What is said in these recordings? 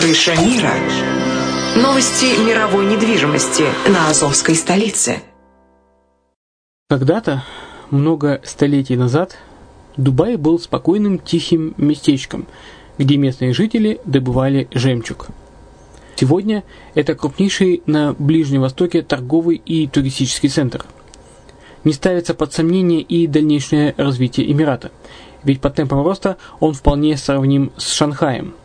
Крыша мира. Новости мировой недвижимости на Азовской столице. Когда-то, много столетий назад, Дубай был спокойным тихим местечком, где местные жители добывали жемчуг. Сегодня это крупнейший на Ближнем Востоке торговый и туристический центр. Не ставится под сомнение и дальнейшее развитие Эмирата, ведь по темпам роста он вполне сравним с Шанхаем –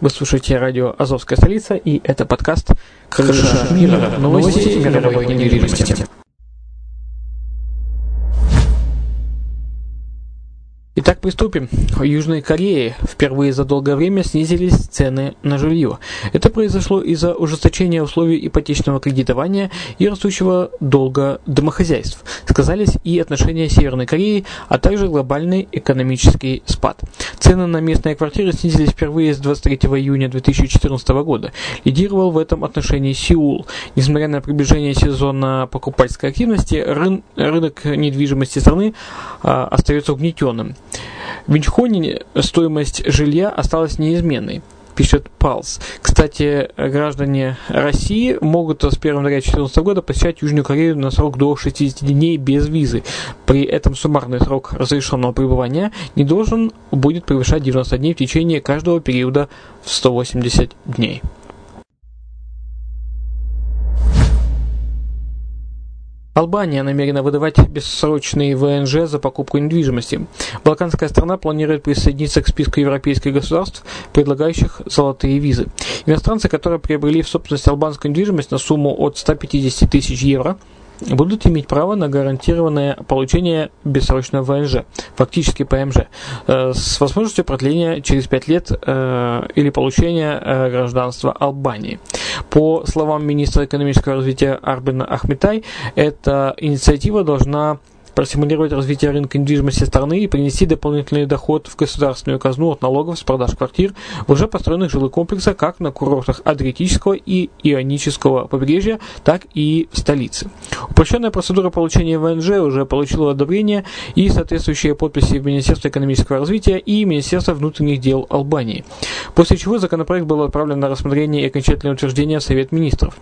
Вы слушаете радио «Азовская столица» и это подкаст «Крыша мира. Новости мировой недвижимости». Итак, приступим. В Южной Корее впервые за долгое время снизились цены на жилье. Это произошло из-за ужесточения условий ипотечного кредитования и растущего долга домохозяйств. Сказались и отношения Северной Кореи, а также глобальный экономический спад. Цены на местные квартиры снизились впервые с 23 июня 2014 года. Лидировал в этом отношении Сеул. Несмотря на приближение сезона покупательской активности, рын рынок недвижимости страны а, остается угнетенным. В Инчхоне стоимость жилья осталась неизменной пишет Палс. Кстати, граждане России могут с 1 января 2014 года посещать Южную Корею на срок до 60 дней без визы. При этом суммарный срок разрешенного пребывания не должен будет превышать 90 дней в течение каждого периода в 180 дней. Албания намерена выдавать бессрочные ВНЖ за покупку недвижимости. Балканская страна планирует присоединиться к списку европейских государств, предлагающих золотые визы. Иностранцы, которые приобрели в собственность албанскую недвижимость на сумму от 150 тысяч евро, будут иметь право на гарантированное получение бессрочного ВНЖ, фактически ПМЖ, э, с возможностью продления через 5 лет э, или получения э, гражданства Албании. По словам министра экономического развития Арбина Ахметай, эта инициатива должна простимулировать развитие рынка недвижимости страны и принести дополнительный доход в государственную казну от налогов с продаж квартир в уже построенных жилых комплексах как на курортах Адриатического и Ионического побережья, так и в столице. Упрощенная процедура получения ВНЖ уже получила одобрение и соответствующие подписи в Министерстве экономического развития и Министерства внутренних дел Албании, после чего законопроект был отправлен на рассмотрение и окончательное утверждение в Совет министров.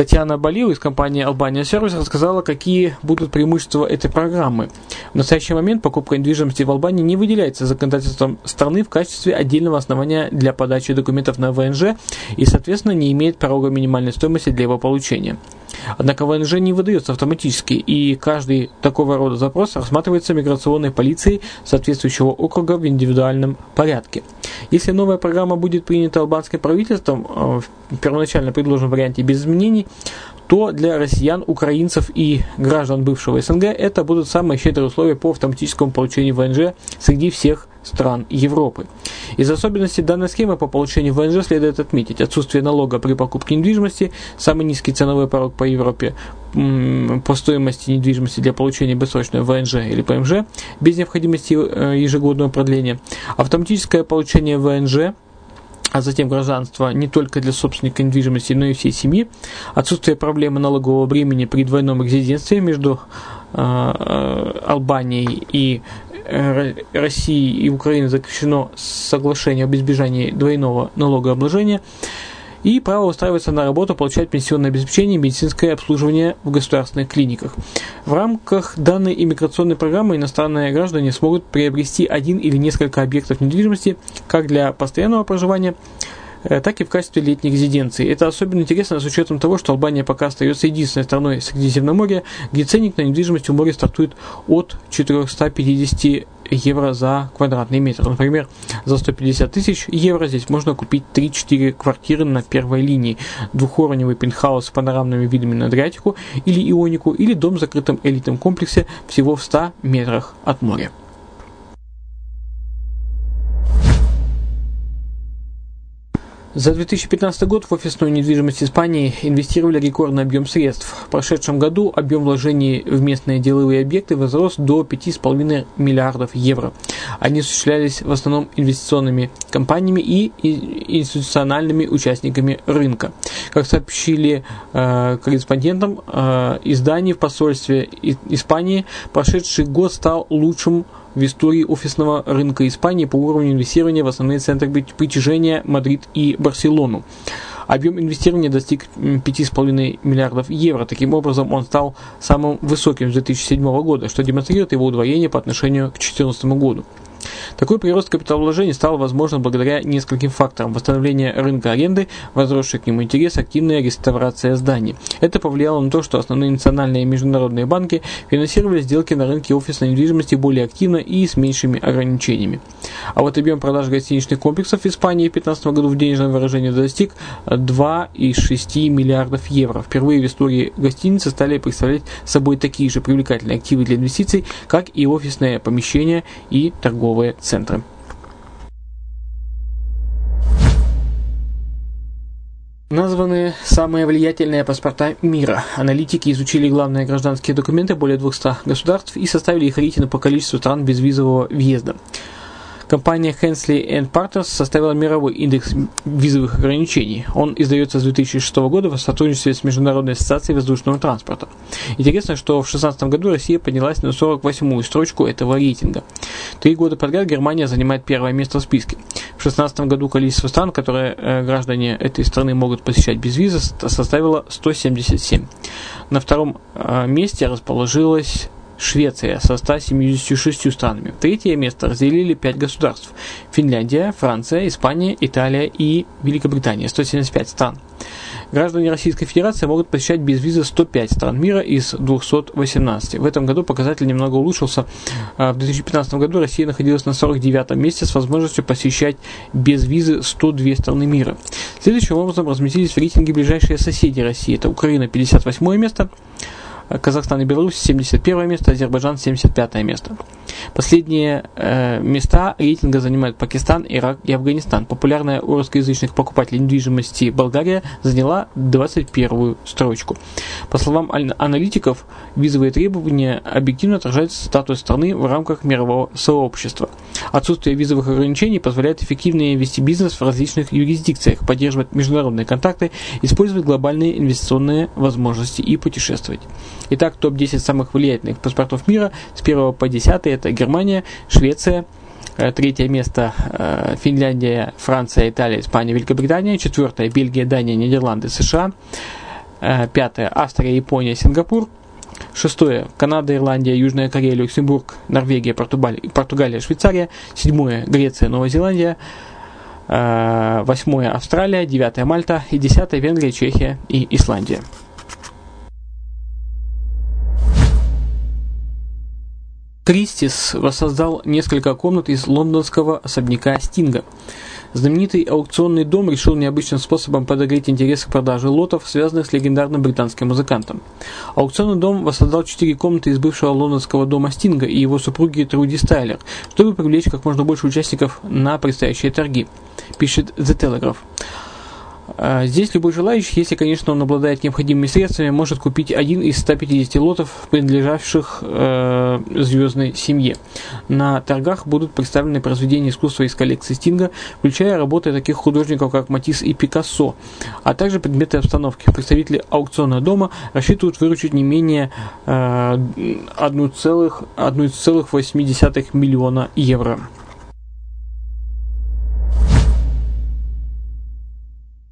Татьяна Балил из компании Albania Service рассказала, какие будут преимущества этой программы. В настоящий момент покупка недвижимости в Албании не выделяется законодательством страны в качестве отдельного основания для подачи документов на ВНЖ и, соответственно, не имеет порога минимальной стоимости для его получения. Однако ВНЖ не выдается автоматически, и каждый такого рода запрос рассматривается миграционной полицией соответствующего округа в индивидуальном порядке. Если новая программа будет принята албанским правительством э, в первоначально предложенном варианте без изменений, то для россиян, украинцев и граждан бывшего СНГ это будут самые щедрые условия по автоматическому получению ВНЖ среди всех стран Европы. Из особенностей данной схемы по получению ВНЖ следует отметить отсутствие налога при покупке недвижимости, самый низкий ценовой порог по Европе по стоимости недвижимости для получения бессрочного ВНЖ или ПМЖ без необходимости э, ежегодного продления, автоматическое получение ВНЖ а затем гражданство не только для собственника недвижимости, но и всей семьи, отсутствие проблемы налогового бремени при двойном резидентстве между э, Албанией и э, Россией и Украиной заключено соглашение об избежании двойного налогообложения – и право устраиваться на работу, получать пенсионное обеспечение и медицинское обслуживание в государственных клиниках. В рамках данной иммиграционной программы иностранные граждане смогут приобрести один или несколько объектов недвижимости как для постоянного проживания, э, так и в качестве летней резиденции. Это особенно интересно с учетом того, что Албания пока остается единственной страной Средиземноморья, где ценник на недвижимость у моря стартует от 450 евро за квадратный метр. Например, за 150 тысяч евро здесь можно купить 3-4 квартиры на первой линии, двухуровневый пентхаус с панорамными видами на Адриатику или Ионику, или дом в закрытом элитном комплексе всего в 100 метрах от моря. За 2015 год в офисную недвижимость Испании инвестировали рекордный объем средств. В прошедшем году объем вложений в местные деловые объекты возрос до 5,5 миллиардов евро. Они осуществлялись в основном инвестиционными компаниями и институциональными участниками рынка. Как сообщили э, корреспондентам э, изданий в посольстве Испании, прошедший год стал лучшим в истории офисного рынка Испании по уровню инвестирования в основные центры притяжения Мадрид и Барселону. Объем инвестирования достиг 5,5 миллиардов евро. Таким образом, он стал самым высоким с 2007 года, что демонстрирует его удвоение по отношению к 2014 году. Такой прирост капиталовложений стал возможным благодаря нескольким факторам. Восстановление рынка аренды, возросший к нему интерес, активная реставрация зданий. Это повлияло на то, что основные национальные и международные банки финансировали сделки на рынке офисной недвижимости более активно и с меньшими ограничениями. А вот объем продаж гостиничных комплексов в Испании в 2015 году в денежном выражении достиг 2,6 миллиардов евро. Впервые в истории гостиницы стали представлять собой такие же привлекательные активы для инвестиций, как и офисные помещения и торговые торговые центры. Названы самые влиятельные паспорта мира. Аналитики изучили главные гражданские документы более 200 государств и составили их рейтинг по количеству стран безвизового въезда. Компания Hensley Partners составила мировой индекс визовых ограничений. Он издается с 2006 года в сотрудничестве с Международной ассоциацией воздушного транспорта. Интересно, что в 2016 году Россия поднялась на 48-ю строчку этого рейтинга. Три года подряд Германия занимает первое место в списке. В 2016 году количество стран, которые э, граждане этой страны могут посещать без визы, составило 177. На втором э, месте расположилась Швеция со 176 странами. Третье место разделили 5 государств. Финляндия, Франция, Испания, Италия и Великобритания. 175 стран. Граждане Российской Федерации могут посещать без визы 105 стран мира из 218. В этом году показатель немного улучшился. А, в 2015 году Россия находилась на 49 месте с возможностью посещать без визы 102 страны мира. Следующим образом разместились в рейтинге ближайшие соседи России. Это Украина 58 место, Казахстан и Беларусь 71 место, Азербайджан 75 место. Последние э, места рейтинга занимают Пакистан, Ирак и Афганистан. Популярная у русскоязычных покупателей недвижимости Болгария заняла 21 строчку. По словам аналитиков, визовые требования объективно отражают статус страны в рамках мирового сообщества. Отсутствие визовых ограничений позволяет эффективно вести бизнес в различных юрисдикциях, поддерживать международные контакты, использовать глобальные инвестиционные возможности и путешествовать. Итак, топ-10 самых влиятельных паспортов мира с 1 по 10 это Германия, Швеция, э, Третье место э, Финляндия, Франция, Италия, Испания, Великобритания. Четвертое Бельгия, Дания, Нидерланды, США. Э, пятое Австрия, Япония, Сингапур. Шестое Канада, Ирландия, Южная Корея, Люксембург, Норвегия, Португалия, Португалия Швейцария. Седьмое Греция, Новая Зеландия. Восьмое Австралия. Девятое Мальта. И десятое Венгрия, Чехия и Исландия. Кристис воссоздал несколько комнат из лондонского особняка Стинга. Знаменитый аукционный дом решил необычным способом подогреть интерес к продаже лотов, связанных с легендарным британским музыкантом. Аукционный дом воссоздал четыре комнаты из бывшего лондонского дома Стинга и его супруги Труди Стайлер, чтобы привлечь как можно больше участников на предстоящие торги, пишет The Telegraph. А, здесь любой желающий, если, конечно, он обладает необходимыми средствами, может купить один из 150 лотов, принадлежавших э, звездной семье. На торгах будут представлены произведения искусства из коллекции Стинга, включая работы таких художников, как Матисс и Пикассо, а также предметы обстановки. Представители аукционного дома рассчитывают выручить не менее э, 1,8 миллиона евро.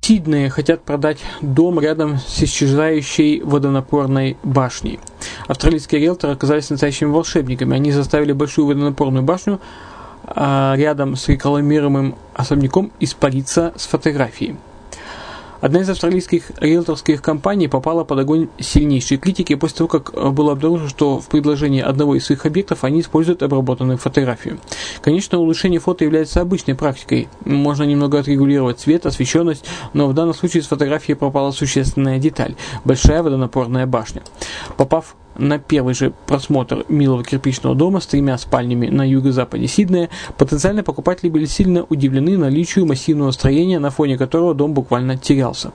Сиднее хотят продать дом рядом с исчезающей водонапорной башней. Австралийские риэлторы оказались настоящими волшебниками. Они заставили большую водонапорную башню а, рядом с рекламируемым особняком испариться с фотографии. Одна из австралийских риэлторских компаний попала под огонь сильнейшей критики после того, как э, было обнаружено, что в предложении одного из своих объектов они используют обработанную фотографию. Конечно, улучшение фото является обычной практикой. Можно немного отрегулировать цвет, освещенность, но в данном случае с фотографии пропала существенная деталь – большая водонапорная башня. Попав на первый же просмотр милого кирпичного дома с тремя спальнями на юго-западе Сиднея, потенциальные покупатели были сильно удивлены наличию массивного строения, на фоне которого дом буквально терялся.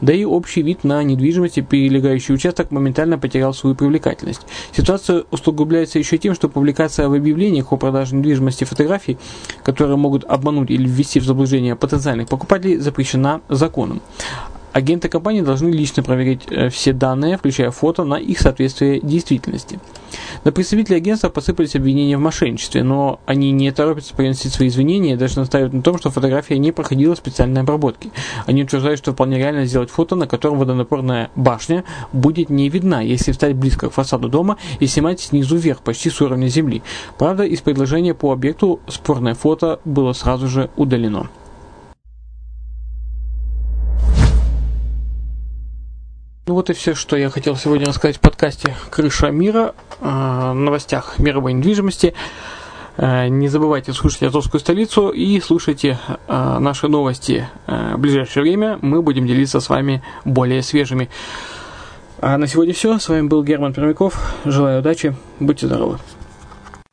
Да и общий вид на недвижимость и прилегающий участок моментально потерял свою привлекательность. Ситуация усугубляется еще тем, что публикация в объявлениях о продаже недвижимости фотографий, которые могут обмануть или ввести в заблуждение потенциальных покупателей, запрещена законом. Агенты компании должны лично проверить э, все данные, включая фото, на их соответствие действительности. На представителей агентства посыпались обвинения в мошенничестве, но они не торопятся приносить свои извинения и даже настаивают на том, что фотография не проходила специальной обработки. Они утверждают, что вполне реально сделать фото, на котором водонапорная башня будет не видна, если встать близко к фасаду дома и снимать снизу вверх, почти с уровня земли. Правда, из предложения по объекту спорное фото было сразу же удалено. Вот и все, что я хотел сегодня рассказать в подкасте «Крыша мира», э, новостях мировой недвижимости. Э, не забывайте слушать Азовскую столицу и слушайте э, наши новости в ближайшее время. Мы будем делиться с вами более свежими. А на сегодня все. С вами был Герман Пермяков. Желаю удачи. Будьте здоровы.